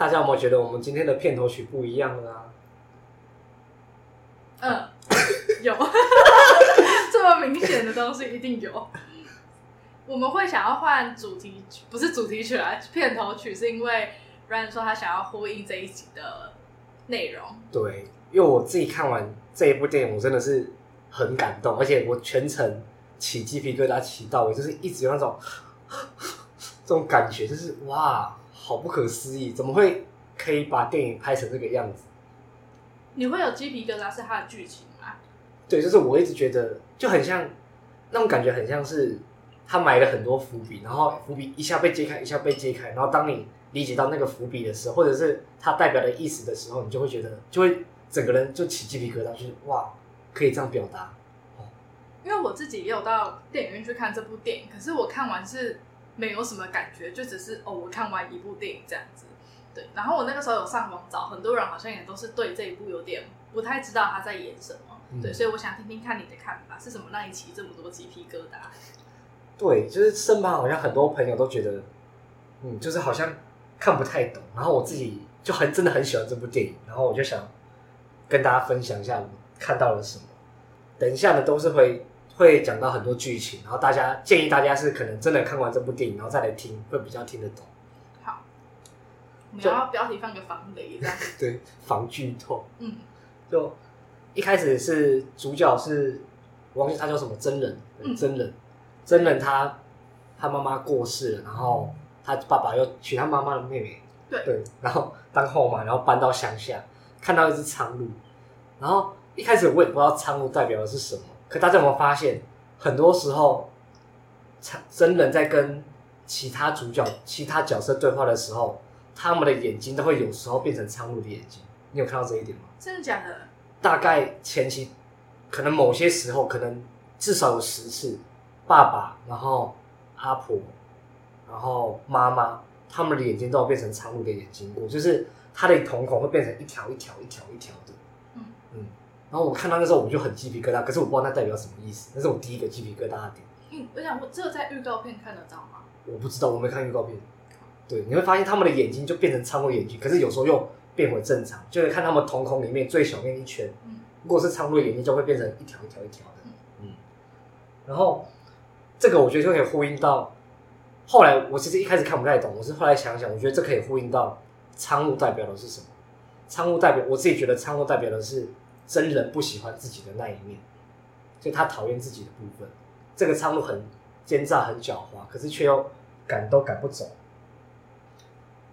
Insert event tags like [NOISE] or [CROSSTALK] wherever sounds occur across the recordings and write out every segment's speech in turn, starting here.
大家有没有觉得我们今天的片头曲不一样了啊？嗯，[LAUGHS] 有，[LAUGHS] 这么明显的东西一定有。我们会想要换主题曲，不是主题曲啊，片头曲是因为 Ryan 说他想要呼应这一集的内容。对，因为我自己看完这一部电影，我真的是很感动，而且我全程起鸡皮疙瘩起到尾，就是一直有那种 [LAUGHS] 这种感觉，就是哇，好不可思议，怎么会可以把电影拍成这个样子？你会有鸡皮疙瘩是它的剧情吗？对，就是我一直觉得就很像那种感觉，很像是他埋了很多伏笔，然后伏笔一下被揭开，一下被揭开，然后当你理解到那个伏笔的时候，或者是它代表的意思的时候，你就会觉得，就会整个人就起鸡皮疙瘩，就是哇，可以这样表达。因为我自己也有到电影院去看这部电影，可是我看完是没有什么感觉，就只是哦，我看完一部电影这样子。对，然后我那个时候有上网找，很多人好像也都是对这一部有点不太知道他在演什么。嗯、对，所以我想听听看你的看法，是什么让你起这么多鸡皮疙瘩？对，就是身旁好像很多朋友都觉得，嗯，就是好像看不太懂。然后我自己就很真的很喜欢这部电影，然后我就想跟大家分享一下我看到了什么。等一下呢，都是会会讲到很多剧情，然后大家建议大家是可能真的看完这部电影，然后再来听，会比较听得懂。我们要标题放个防雷这样，[LAUGHS] 对，防剧透。嗯，就一开始是主角是，我忘记他叫什么真人，嗯、真人，真人他他妈妈过世了，然后他爸爸又娶他妈妈的妹妹，对。对，然后当后妈，然后搬到乡下，看到一只苍鹭，然后一开始我也不知道苍鹭代表的是什么，可大家有没有发现，很多时候，真人在跟其他主角、其他角色对话的时候。他们的眼睛都会有时候变成苍鹭的眼睛，你有看到这一点吗？真的假的？大概前期，可能某些时候，可能至少有十次，爸爸，然后阿婆，然后妈妈，他们的眼睛都要变成苍鹭的眼睛过，就是他的瞳孔会变成一条一条一条一条的。然后我看到那时候我就很鸡皮疙瘩，可是我不知道那代表什么意思，那是我第一个鸡皮疙瘩的点。嗯，我想，我只有在预告片看得到吗？我不知道，我没看预告片。对，你会发现他们的眼睛就变成苍鹭眼睛，可是有时候又变回正常，就会看他们瞳孔里面最小那一圈。嗯，如果是苍鹭眼睛，就会变成一条一条一条的。嗯，然后这个我觉得就可以呼应到后来，我其实一开始看不太懂，我是后来想想，我觉得这可以呼应到苍鹭代表的是什么？苍鹭代表我自己觉得苍鹭代表的是真人不喜欢自己的那一面，就他讨厌自己的部分。这个苍鹭很奸诈、很狡猾，可是却又赶都赶不走。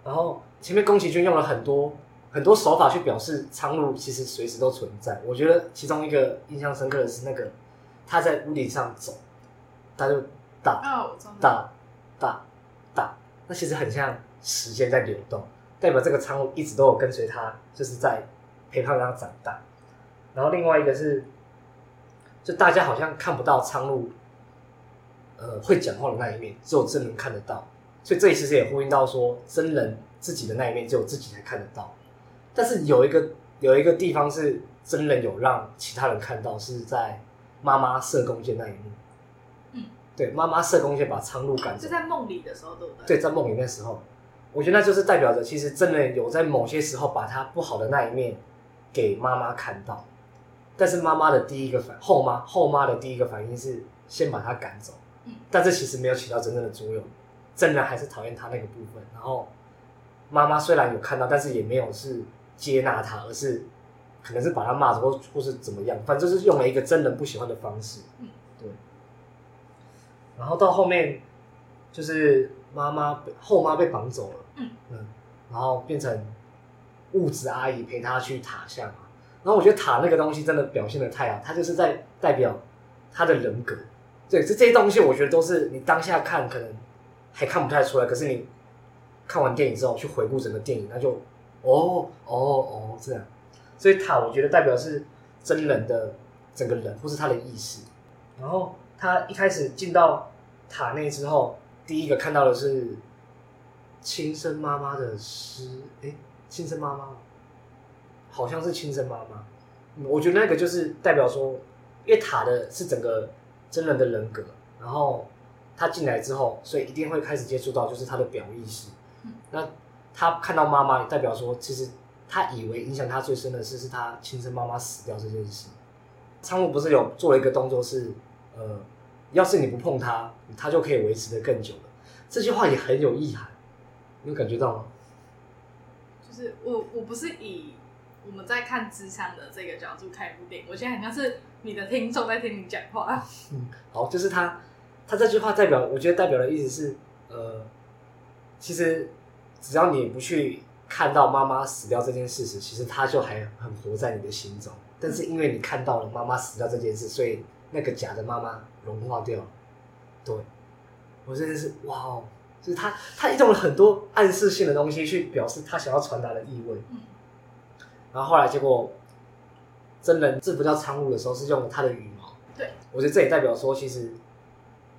然后前面宫崎骏用了很多很多手法去表示苍鹭其实随时都存在。我觉得其中一个印象深刻的是那个他在屋顶上走，他就哒哒哒哒，那其实很像时间在流动，代表这个苍鹭一直都有跟随他，就是在陪伴他长大。然后另外一个是，就大家好像看不到苍鹭，呃，会讲话的那一面，只有真人看得到。所以这里其实也呼应到说，真人自己的那一面只有自己才看得到。但是有一个有一个地方是真人有让其他人看到，是在妈妈射弓箭那一幕。嗯，对，妈妈射弓箭把苍鹭赶走。是在梦里的时候，对不对？对，在梦里那时候，我觉得那就是代表着，其实真人有在某些时候把他不好的那一面给妈妈看到。但是妈妈的第一个反后妈后妈的第一个反应是先把他赶走。嗯，但这其实没有起到真正的作用。真人还是讨厌他那个部分，然后妈妈虽然有看到，但是也没有是接纳他，而是可能是把他骂走或或是怎么样，反正就是用了一个真人不喜欢的方式。嗯，对。然后到后面就是妈妈被后妈被绑走了，嗯嗯，然后变成物质阿姨陪他去塔下嘛。然后我觉得塔那个东西真的表现的太好，他就是在代表他的人格。对，这这些东西我觉得都是你当下看可能。还看不太出来，可是你看完电影之后去回顾整个电影，那就哦哦哦这样。所以塔我觉得代表是真人的整个人，或是他的意识。然后他一开始进到塔内之后，第一个看到的是亲生妈妈的尸，哎，亲生妈妈，好像是亲生妈妈。我觉得那个就是代表说，因为塔的是整个真人的人格，然后他进来之后，所以一定会开始接触到就是他的表意识。那他看到妈妈，也代表说，其实他以为影响他最深的事是他亲生妈妈死掉这件事。仓木不是有做了一个动作是，呃，要是你不碰他，他就可以维持的更久了。这句话也很有意涵，你有感觉到吗？就是我我不是以我们在看咨商的这个角度看一部电影，我现在好像是你的听众在听你讲话。嗯，好，就是他他这句话代表，我觉得代表的意思是，呃，其实。只要你不去看到妈妈死掉这件事实，其实他就还很活在你的心中。但是因为你看到了妈妈死掉这件事，所以那个假的妈妈融化掉了。对，我真的是哇哦，就是他他用了很多暗示性的东西去表示他想要传达的意味。然后后来结果真人制服叫苍鹭的时候，是用了他的羽毛。对，我觉得这也代表说，其实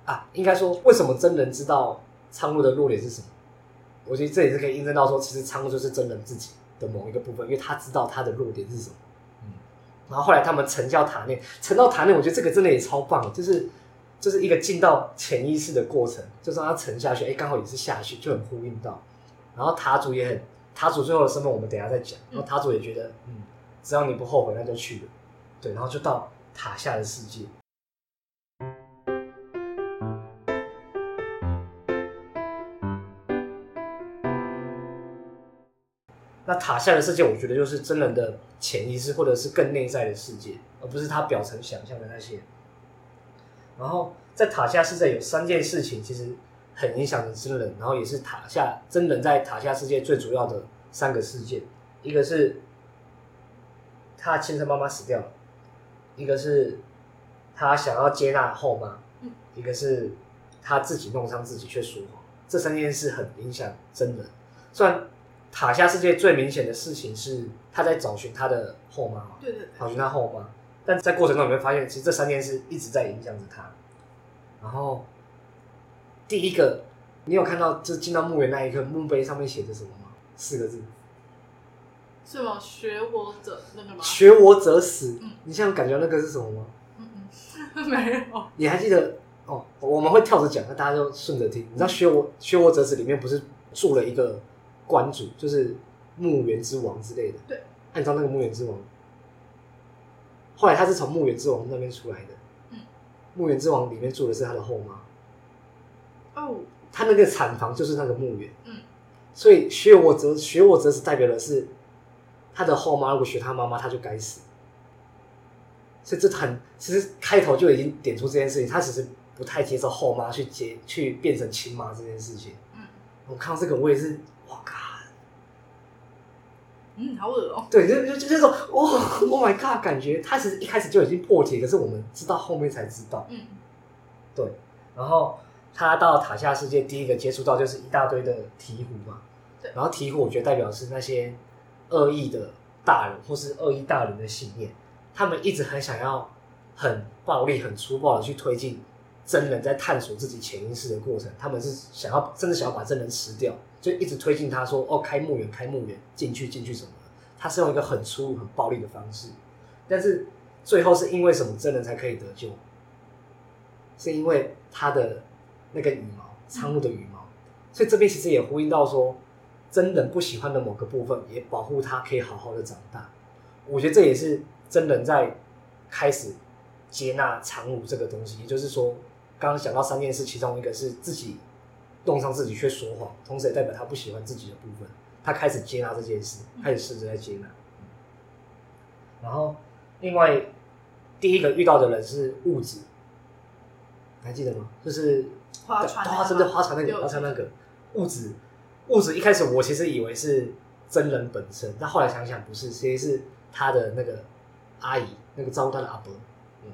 啊，应该说为什么真人知道苍鹭的弱点是什么？我觉得这也是可以印证到说，其实苍鹭就是真人自己的某一个部分，因为他知道他的弱点是什么。嗯，然后后来他们沉到塔内，沉到塔内，我觉得这个真的也超棒，就是就是一个进到潜意识的过程，就是让他沉下去，哎，刚好也是下去，就很呼应到。然后塔主也很，塔主最后的身份我们等一下再讲。然后塔主也觉得，嗯，只要你不后悔，那就去了。对，然后就到塔下的世界。那塔下的世界，我觉得就是真人的潜意识，或者是更内在的世界，而不是他表层想象的那些。然后在塔下世界有三件事情，其实很影响着真人，然后也是塔下真人在塔下世界最主要的三个事件。一个是他亲生妈妈死掉了，一个是他想要接纳后妈，一个是他自己弄伤自己却说谎。这三件事很影响真人，虽然。塔下世界最明显的事情是他在找寻他的后妈，对对对，找寻他后妈。但在过程中你会发现，其实这三件事一直在影响着他。然后第一个，你有看到就进到墓园那一刻，墓碑上面写着什么吗？四个字，是吗？学我者那个吗？学我者死。嗯、你现在感觉那个是什么吗？嗯嗯，[LAUGHS] 没有。你还记得哦？我们会跳着讲，那大家就顺着听。你知道学我学我者死里面不是住了一个？关主就是墓园之王之类的。对，按照那个墓园之王，后来他是从墓园之王那边出来的。嗯，墓园之王里面住的是他的后妈。哦，他那个产房就是那个墓园。嗯，所以学我则学我则是代表的是他的后妈，如果学他妈妈，他就该死。所以这很其实开头就已经点出这件事情，他只是不太接受后妈去接去变成亲妈这件事情。嗯，我看到这个我也是。哇靠！嗯，好恶哦。对，就就就这种，哇，[LAUGHS] Oh my God！感觉他其实一开始就已经破题，可是我们知道后面才知道。嗯，对。然后他到塔下世界，第一个接触到就是一大堆的鹈鹕嘛。对。然后鹈鹕，我觉得代表是那些恶意的大人，或是恶意大人的信念。他们一直很想要很暴力、很粗暴的去推进真人在探索自己潜意识的过程。他们是想要，甚至想要把真人吃掉。就一直推进他说哦，开墓园，开墓园，进去进去什么的，他是用一个很粗很暴力的方式，但是最后是因为什么真人才可以得救？是因为他的那个羽毛，苍鹭的羽毛，所以这边其实也呼应到说，真人不喜欢的某个部分，也保护它可以好好的长大。我觉得这也是真人在开始接纳苍鹭这个东西，也就是说，刚刚讲到三件事，其中一个是自己。弄伤自己却说谎，同时也代表他不喜欢自己的部分。他开始接纳这件事，开始试着在接纳。然后，另外第一个遇到的人是物质，还记得吗？就是花船的花船那个，花船那个物质物质一开始我其实以为是真人本身，但后来想想不是，其实是他的那个阿姨，那个招他的阿伯。嗯，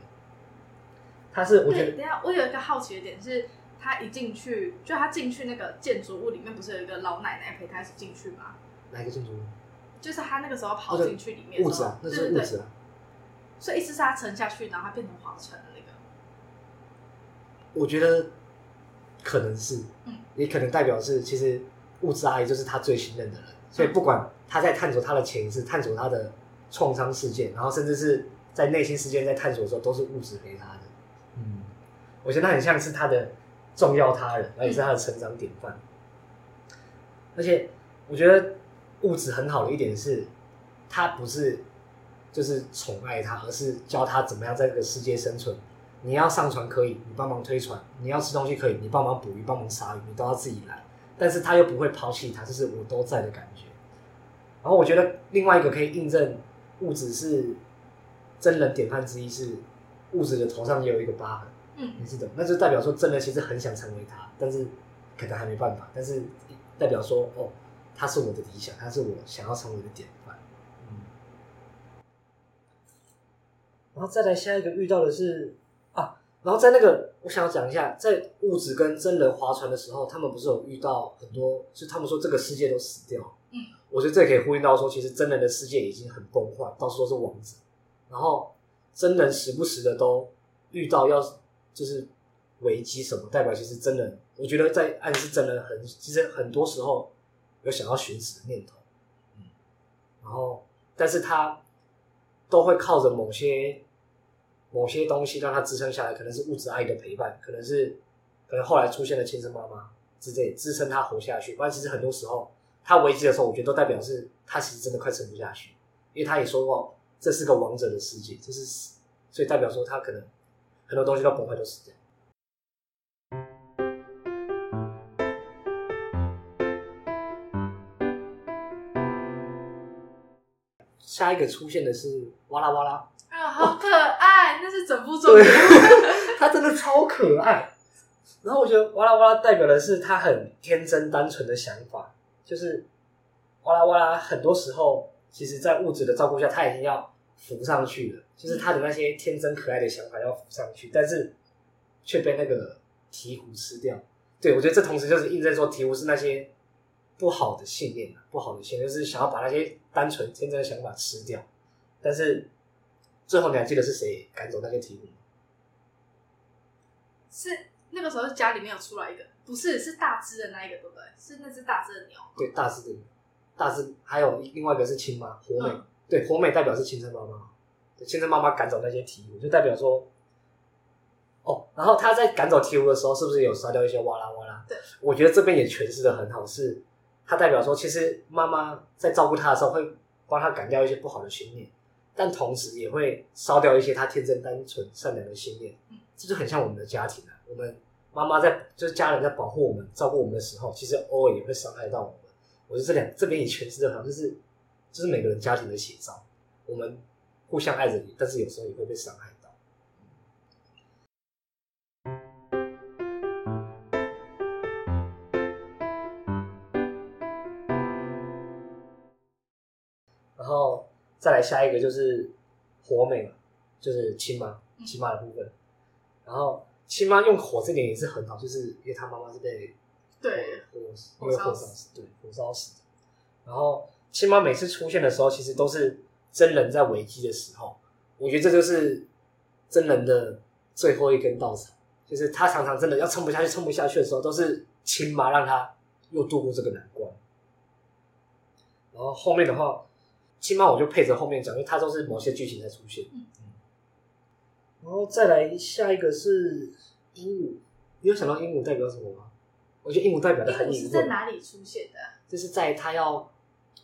他是我觉得，等下我有一个好奇的点是。他一进去，就他进去那个建筑物里面，不是有一个老奶奶陪他一起进去吗？哪一个建筑物？就是他那个时候跑进去里面的物质啊，那是物质啊。所以意思是他沉下去，然后他变成划船的那个。我觉得可能是，嗯，也可能代表是，其实物质阿姨就是他最信任的人，所以不管他在探索他的潜意识，探索他的创伤事件，然后甚至是在内心世界在探索的时候，都是物质陪他的。嗯，我觉得他很像是他的重要他人，而且是他的成长典范。而且我觉得物质很好的一点是，他不是。就是宠爱他，而是教他怎么样在这个世界生存。你要上船可以，你帮忙推船；你要吃东西可以，你帮忙捕鱼、帮忙杀鱼，你都要自己来。但是他又不会抛弃他，就是我都在的感觉。然后我觉得另外一个可以印证物质是真人典范之一，是物质的头上也有一个疤痕。嗯，你是懂，那就代表说真人其实很想成为他，但是可能还没办法。但是代表说，哦，他是我的理想，他是我想要成为的典范。嗯然后再来下一个遇到的是啊，然后在那个我想要讲一下，在物质跟真人划船的时候，他们不是有遇到很多，就他们说这个世界都死掉。嗯，我觉得这可以呼应到说，其实真人的世界已经很崩坏，到处都是王子。然后真人时不时的都遇到要就是危机什么，代表其实真人，我觉得在暗示真人很，其实很多时候有想要寻死的念头。嗯，然后但是他都会靠着某些。某些东西让他支撑下来，可能是物质爱的陪伴，可能是可能后来出现的亲生妈妈之类支撑他活下去。不然其实很多时候他危机的时候，我觉得都代表是他其实真的快撑不下去，因为他也说过这是个王者的世界，就是所以代表说他可能很多东西都崩坏，都死掉。下一个出现的是哇啦哇啦。好可爱，那是整部作品。[LAUGHS] 他真的超可爱。然后我觉得哇啦哇啦代表的是他很天真单纯的想法，就是哇啦哇啦，很多时候其实，在物质的照顾下，他已经要浮上去了，就是他的那些天真可爱的想法要浮上去，但是却被那个鹈鹕吃掉。对，我觉得这同时就是印证说，鹈鹕是那些不好的信念，不好的信念，就是想要把那些单纯天真的想法吃掉，但是。最后你还记得是谁赶走那些鵜鹕？是那个时候家里面有出来一个，不是是大只的那一个，对不对？是那只大只的鸟。对，大只的，大只还有另外一个是亲妈火美，嗯、对，火美代表是亲生妈妈，亲生妈妈赶走那些鵜鹕，就代表说，哦，然后他在赶走鵜鹕的时候，是不是有杀掉一些哇啦哇啦？对，我觉得这边也诠释的很好，是他代表说，其实妈妈在照顾他的时候，会帮他赶掉一些不好的信念。但同时也会烧掉一些他天真单纯、善良的信念，这就很像我们的家庭啊。我们妈妈在，就是家人在保护我们、照顾我们的时候，其实偶尔也会伤害到我们。我觉得这两这边也诠释的好像就是，就是每个人家庭的写照。我们互相爱着你，但是有时候也会被伤害再来下一个就是火美嘛，就是亲妈亲妈的部分。嗯、然后亲妈用火这点也是很好，就是因为他妈妈是被对火因为火烧死，对火烧死。然后亲妈每次出现的时候，其实都是真人在危机的时候。我觉得这就是真人的最后一根稻草，就是他常常真的要撑不下去、撑不下去的时候，都是亲妈让他又度过这个难关。然后后面的话。亲妈，我就配着后面讲，因为它都是某些剧情在出现。嗯，然后再来下一个是鹦鹉，你有想到鹦鹉代表什么吗？我觉得鹦鹉代表的很隐晦。是在哪里出现的？就是在他要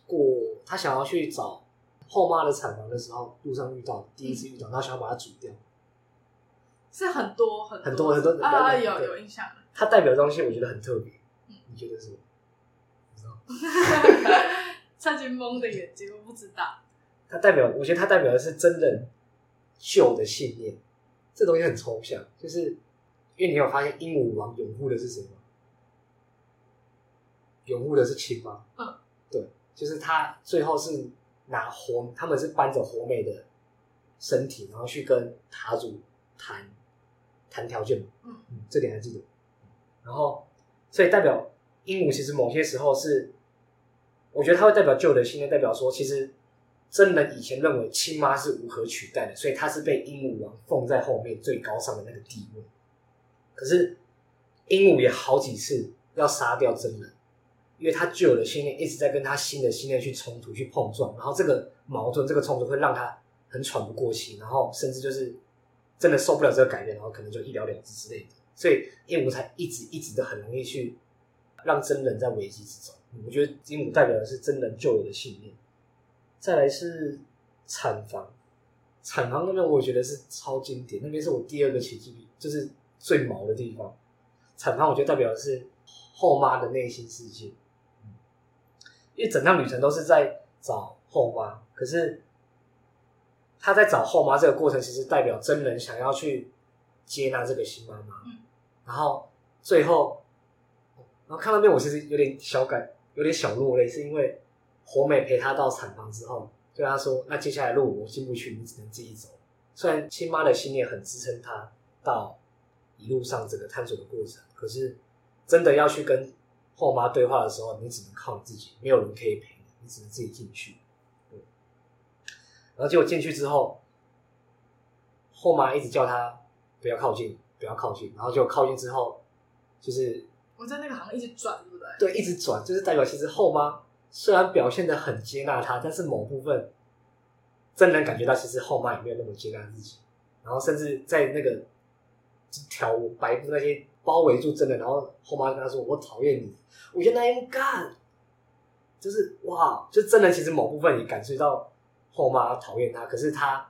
过，他想要去找后妈的产房的时候，路上遇到第一次遇到，然后想要把它煮掉。是很多很多很多很多啊，有有印象。它代表的东西，我觉得很特别。嗯，你觉得是？不知道。[LAUGHS] 蔡金蒙的眼睛，我不知道。它代表，我觉得它代表的是真人旧的信念。这东西很抽象，就是因为你有发现鹦鹉王拥护的是谁吗？拥护的是亲妈。嗯，对，就是他最后是拿活，他们是搬着活美的身体，然后去跟塔主谈谈条件。嗯嗯，这点还记得。然后所以代表鹦鹉其实某些时候是，我觉得它会代表旧的信念，代表说其实真人以前认为亲妈是无可取代的，所以他是被鹦鹉王奉在后面最高尚的那个地位。可是鹦鹉也好几次要杀掉真人。因为他旧有的信念一直在跟他新的信念去冲突、去碰撞，然后这个矛盾、这个冲突会让他很喘不过气，然后甚至就是真的受不了这个改变，然后可能就一了了之之类的。所以鹦鹉才一直一直的很容易去让真人在危机之中。我觉得鹦鹉代表的是真人救我的信念。再来是产房，产房那边我觉得是超经典，那边是我第二个奇迹，就是最毛的地方。产房我觉得代表的是后妈的内心世界。因为整趟旅程都是在找后妈，可是他在找后妈这个过程，其实代表真人想要去接纳这个新妈妈。嗯，然后最后，然后看到那边，我其实有点小感，有点小落泪，是因为火美陪他到产房之后，对他说：“那接下来路我进不去，你只能自己走。”虽然亲妈的信念很支撑他到一路上这个探索的过程，可是真的要去跟。后妈对话的时候，你只能靠你自己，没有人可以陪你，你只能自己进去。然后结果进去之后，后妈一直叫他不要靠近，不要靠近，然后就靠近之后，就是我在那个好像一直转，对不对？对，一直转，就是代表其实后妈虽然表现得很接纳他，但是某部分真能感觉到，其实后妈也没有那么接纳自己，然后甚至在那个条白布那些。包围住真人，然后后妈跟他说：“我讨厌你，我觉得那应干，就是哇，就真人其实某部分也感受到后妈讨厌他，可是他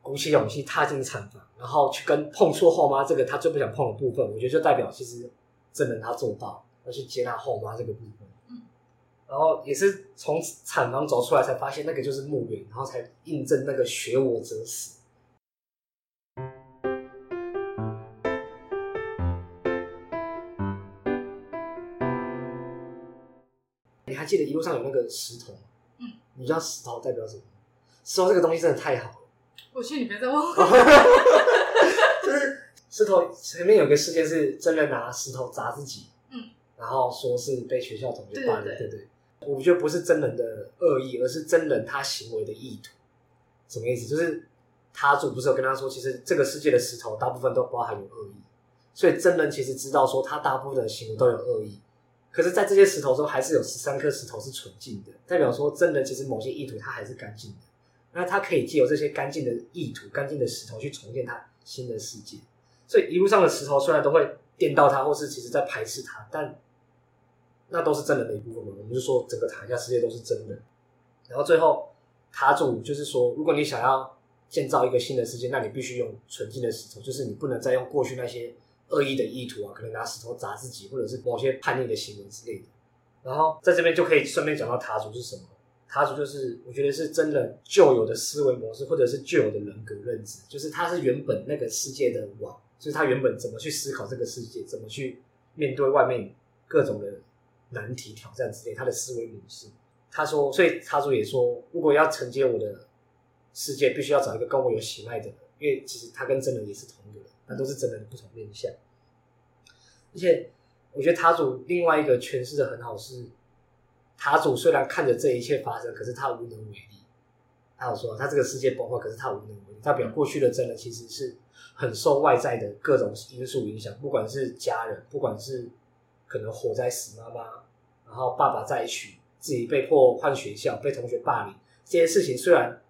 鼓起勇气踏进产房，然后去跟碰触后妈这个他最不想碰的部分，我觉得就代表其实真人他做到要去接纳后妈这个部分。嗯，然后也是从产房走出来才发现那个就是墓园，然后才印证那个学我者死。”记得一路上有那个石头，嗯，你知道石头代表什么？石头这个东西真的太好了。我去，你别再问我。[LAUGHS] [LAUGHS] [LAUGHS] 就是石头前面有个事件是真的拿石头砸自己，嗯，然后说是被学校同学霸凌，对对，对对。我觉得不是真人的恶意，而是真人他行为的意图。什么意思？就是他主不是有跟他说，其实这个世界的石头大部分都包含有恶意，所以真人其实知道说他大部分的行为都有恶意。可是，在这些石头中，还是有十三颗石头是纯净的，代表说真人，其实某些意图他还是干净的。那他可以借由这些干净的意图、干净的石头去重建他新的世界。所以一路上的石头虽然都会电到他，或是其实在排斥他，但那都是真的的一部分嘛。我们就说整个塔下世界都是真的。然后最后塔主就是说，如果你想要建造一个新的世界，那你必须用纯净的石头，就是你不能再用过去那些。恶意的意图啊，可能拿石头砸自己，或者是某些叛逆的行为之类的。然后在这边就可以顺便讲到塔主是什么？塔主就是我觉得是真人旧有的思维模式，或者是旧有的人格认知，就是他是原本那个世界的王，就是他原本怎么去思考这个世界，怎么去面对外面各种的难题挑战之类，他的思维模式。他说，所以塔主也说，如果要承接我的世界，必须要找一个跟我有血脉的人，因为其实他跟真人也是同一个人。那都是真人的不同面相，而且我觉得塔主另外一个诠释的很好是，是塔主虽然看着这一切发生，可是他无能为力。他有说，他这个世界崩坏，可是他无能为力。代表过去的真人其实是很受外在的各种因素影响，不管是家人，不管是可能火灾死妈妈，然后爸爸再娶，自己被迫换学校，被同学霸凌，这些事情虽然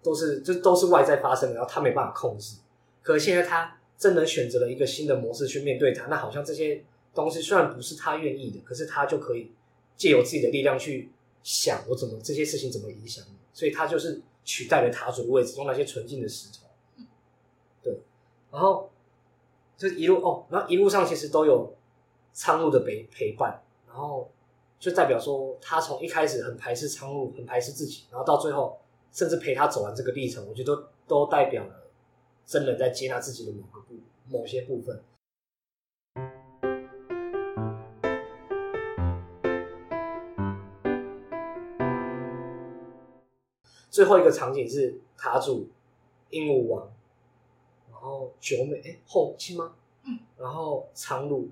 都是就都是外在发生的，然后他没办法控制。可现在他真的选择了一个新的模式去面对他，那好像这些东西虽然不是他愿意的，可是他就可以借由自己的力量去想，我怎么这些事情怎么影响你，所以他就是取代了塔主的位置，用那些纯净的石头。然后就一路哦，然后一路上其实都有苍鹭的陪陪伴，然后就代表说他从一开始很排斥苍鹭，很排斥自己，然后到最后甚至陪他走完这个历程，我觉得都都代表了。真的在接纳自己的某个部某些部分。最后一个场景是塔主鹦鹉王，然后九美哎后亲吗？嗯，然后苍鹭，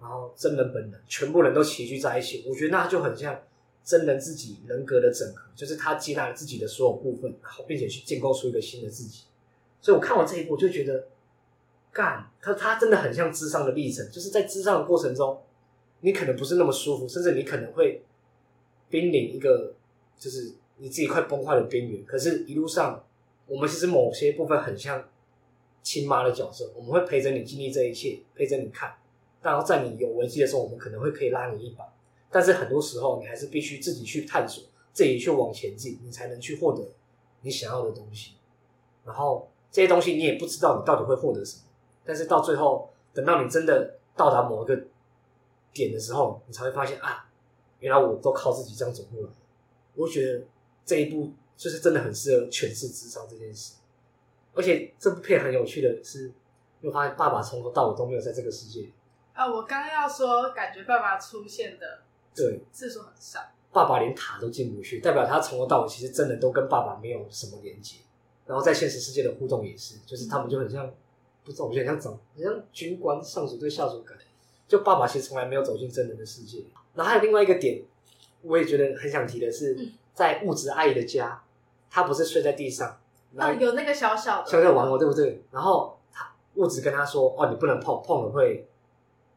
然后真人本人，全部人都齐聚在一起，我觉得那就很像真人自己人格的整合，就是他接纳了自己的所有部分，然后并且去建构出一个新的自己。所以我看完这一部，我就觉得，干，他他真的很像智商的历程，就是在智商的过程中，你可能不是那么舒服，甚至你可能会濒临一个，就是你自己快崩坏的边缘。可是，一路上，我们其实某些部分很像亲妈的角色，我们会陪着你经历这一切，陪着你看。然后在你有危机的时候，我们可能会可以拉你一把。但是很多时候，你还是必须自己去探索，自己去往前进，你才能去获得你想要的东西。然后这些东西你也不知道你到底会获得什么。但是到最后，等到你真的到达某一个点的时候，你才会发现啊，原来我都靠自己这样走过来。我觉得这一步就是真的很适合诠释咨商这件事。而且这部片很有趣的是，又发现爸爸从头到尾都没有在这个世界里。啊，我刚要说，感觉爸爸出现的对次数很少，爸爸连塔都进不去，代表他从头到尾其实真的都跟爸爸没有什么连接。然后在现实世界的互动也是，就是他们就很像，嗯、不知道，我觉得很像怎，很像军官上属对下属感。就爸爸其实从来没有走进真人的世界。然后还有另外一个点，我也觉得很想提的是，嗯、在物质阿姨的家，他不是睡在地上。啊，有那个小小的，小小玩偶，对不对？然后他物质跟他说：“哦，你不能碰，碰了会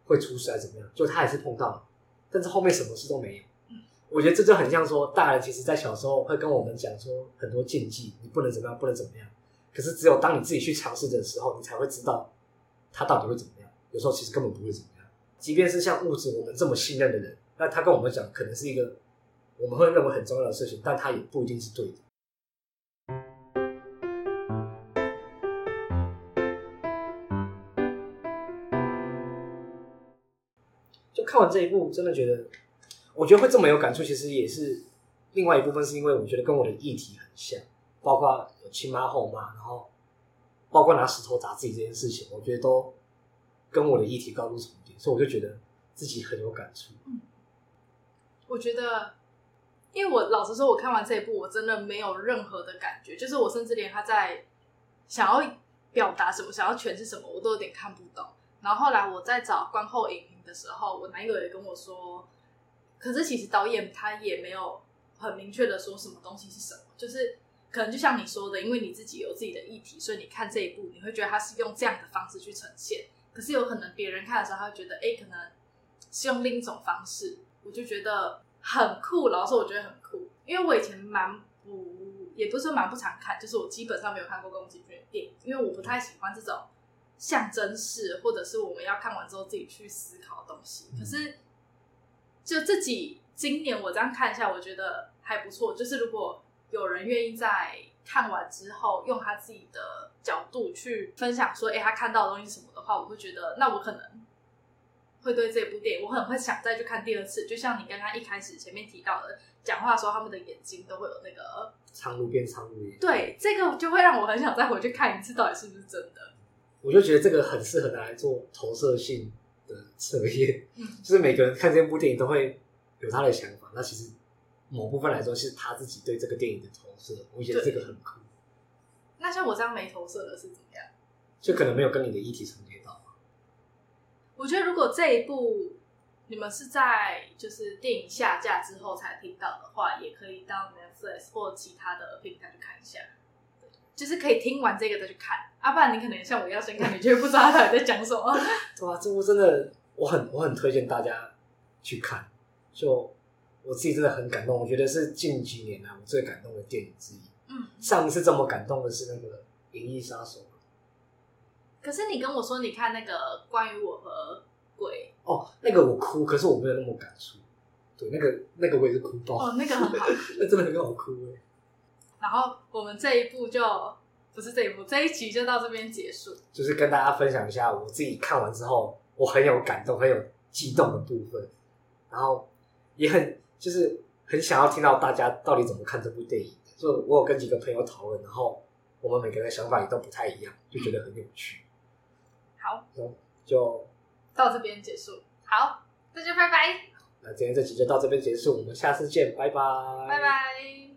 会出事，还是怎么样？”就他也是碰到了，但是后面什么事都没有。嗯，我觉得这就很像说，大人其实在小时候会跟我们讲说很多禁忌，你不能怎么样，不能怎么样。可是只有当你自己去尝试的时候，你才会知道他到底会怎么样。有时候其实根本不会怎么样。即便是像物质我们这么信任的人，那他跟我们讲可能是一个我们会认为很重要的事情，但他也不一定是对的。就看完这一部，真的觉得，我觉得会这么有感触，其实也是另外一部分，是因为我觉得跟我的议题很像，包括有亲妈后妈，然后包括拿石头砸自己这件事情，我觉得都跟我的议题高度重叠，所以我就觉得自己很有感触。我觉得，因为我老实说，我看完这一部，我真的没有任何的感觉，就是我甚至连他在想要表达什么、想要诠释什么，我都有点看不懂。然后后来我在找观后影评的时候，我男友也跟我说，可是其实导演他也没有很明确的说什么东西是什么，就是可能就像你说的，因为你自己有自己的议题，所以你看这一部，你会觉得他是用这样的方式去呈现。可是有可能别人看的时候，他会觉得，哎，可能是用另一种方式。我就觉得很酷，老实，我觉得很酷，因为我以前蛮不，也不是说蛮不常看，就是我基本上没有看过宫崎骏的电影，因为我不太喜欢这种。象征式，或者是我们要看完之后自己去思考的东西。可是，就自己今年我这样看一下，我觉得还不错。就是如果有人愿意在看完之后，用他自己的角度去分享说，哎，他看到的东西什么的话，我会觉得，那我可能会对这部电影，我很会想再去看第二次。就像你刚刚一开始前面提到的，讲话的时候他们的眼睛都会有那个长路变长路，对，这个就会让我很想再回去看一次，到底是不是真的。我就觉得这个很适合拿来做投射性的测验，嗯，[LAUGHS] 就是每个人看这部电影都会有他的想法。那其实某部分来说是他自己对这个电影的投射，我觉得这个很酷。那像我这样没投射的是怎么样？就可能没有跟你的议题重叠到。我觉得如果这一部你们是在就是电影下架之后才听到的话，也可以到 Netflix 或其他的平台去看一下。就是可以听完这个再去看，啊，不然你可能像我一样先看，你就会不知道他到底在讲什么。[LAUGHS] 对啊，这部真的，我很我很推荐大家去看。就我自己真的很感动，我觉得是近几年来我最感动的电影之一。嗯，上一次这么感动的是那个《银翼杀手》。可是你跟我说你看那个关于我和鬼哦，那个我哭，可是我没有那么感触。对，那个那个我也是哭爆。哦，那个很好，[LAUGHS] 那真的很好哭哎。然后我们这一部就不是这一部，这一集就到这边结束。就是跟大家分享一下我自己看完之后，我很有感动、很有激动的部分，然后也很就是很想要听到大家到底怎么看这部电影。就我有跟几个朋友讨论，然后我们每个人的想法也都不太一样，就觉得很有趣。好，就到这边结束。好，那就拜拜。那今天这集就到这边结束，我们下次见，拜拜，拜拜。